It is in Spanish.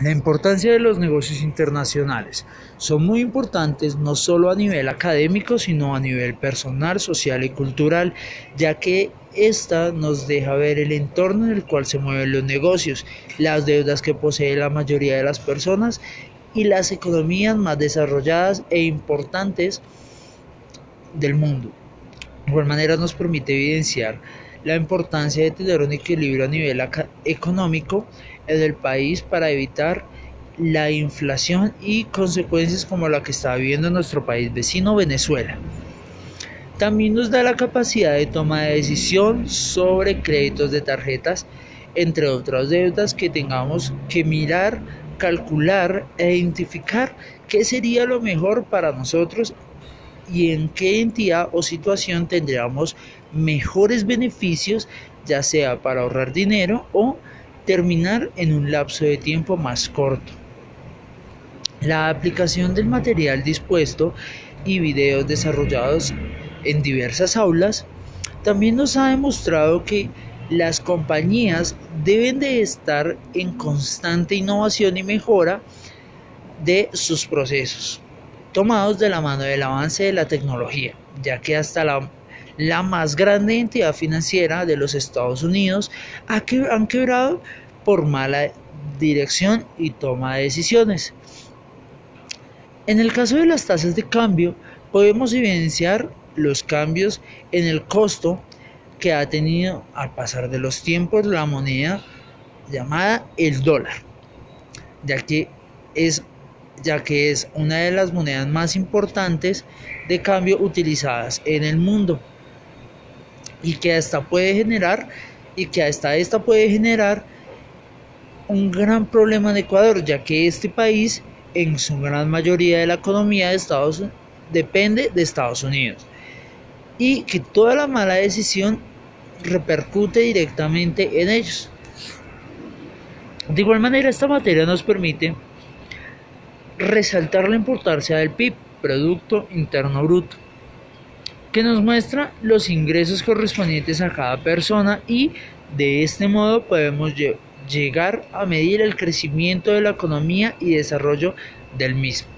La importancia de los negocios internacionales son muy importantes no solo a nivel académico, sino a nivel personal, social y cultural, ya que esta nos deja ver el entorno en el cual se mueven los negocios, las deudas que posee la mayoría de las personas y las economías más desarrolladas e importantes del mundo. De igual manera nos permite evidenciar la importancia de tener un equilibrio a nivel económico en el país para evitar la inflación y consecuencias como la que está viviendo nuestro país vecino Venezuela. También nos da la capacidad de toma de decisión sobre créditos de tarjetas, entre otras deudas que tengamos que mirar, calcular e identificar qué sería lo mejor para nosotros y en qué entidad o situación tendríamos mejores beneficios, ya sea para ahorrar dinero o terminar en un lapso de tiempo más corto. La aplicación del material dispuesto y videos desarrollados en diversas aulas también nos ha demostrado que las compañías deben de estar en constante innovación y mejora de sus procesos, tomados de la mano del avance de la tecnología, ya que hasta la la más grande entidad financiera de los Estados Unidos, han quebrado por mala dirección y toma de decisiones. En el caso de las tasas de cambio, podemos evidenciar los cambios en el costo que ha tenido al pasar de los tiempos la moneda llamada el dólar, ya que es ya que es una de las monedas más importantes de cambio utilizadas en el mundo y que esta puede generar y que hasta esta puede generar un gran problema en Ecuador, ya que este país en su gran mayoría de la economía de Estados Unidos depende de Estados Unidos y que toda la mala decisión repercute directamente en ellos. De igual manera, esta materia nos permite resaltar la importancia del PIB, Producto Interno Bruto, que nos muestra los ingresos correspondientes a cada persona y de este modo podemos llegar a medir el crecimiento de la economía y desarrollo del mismo.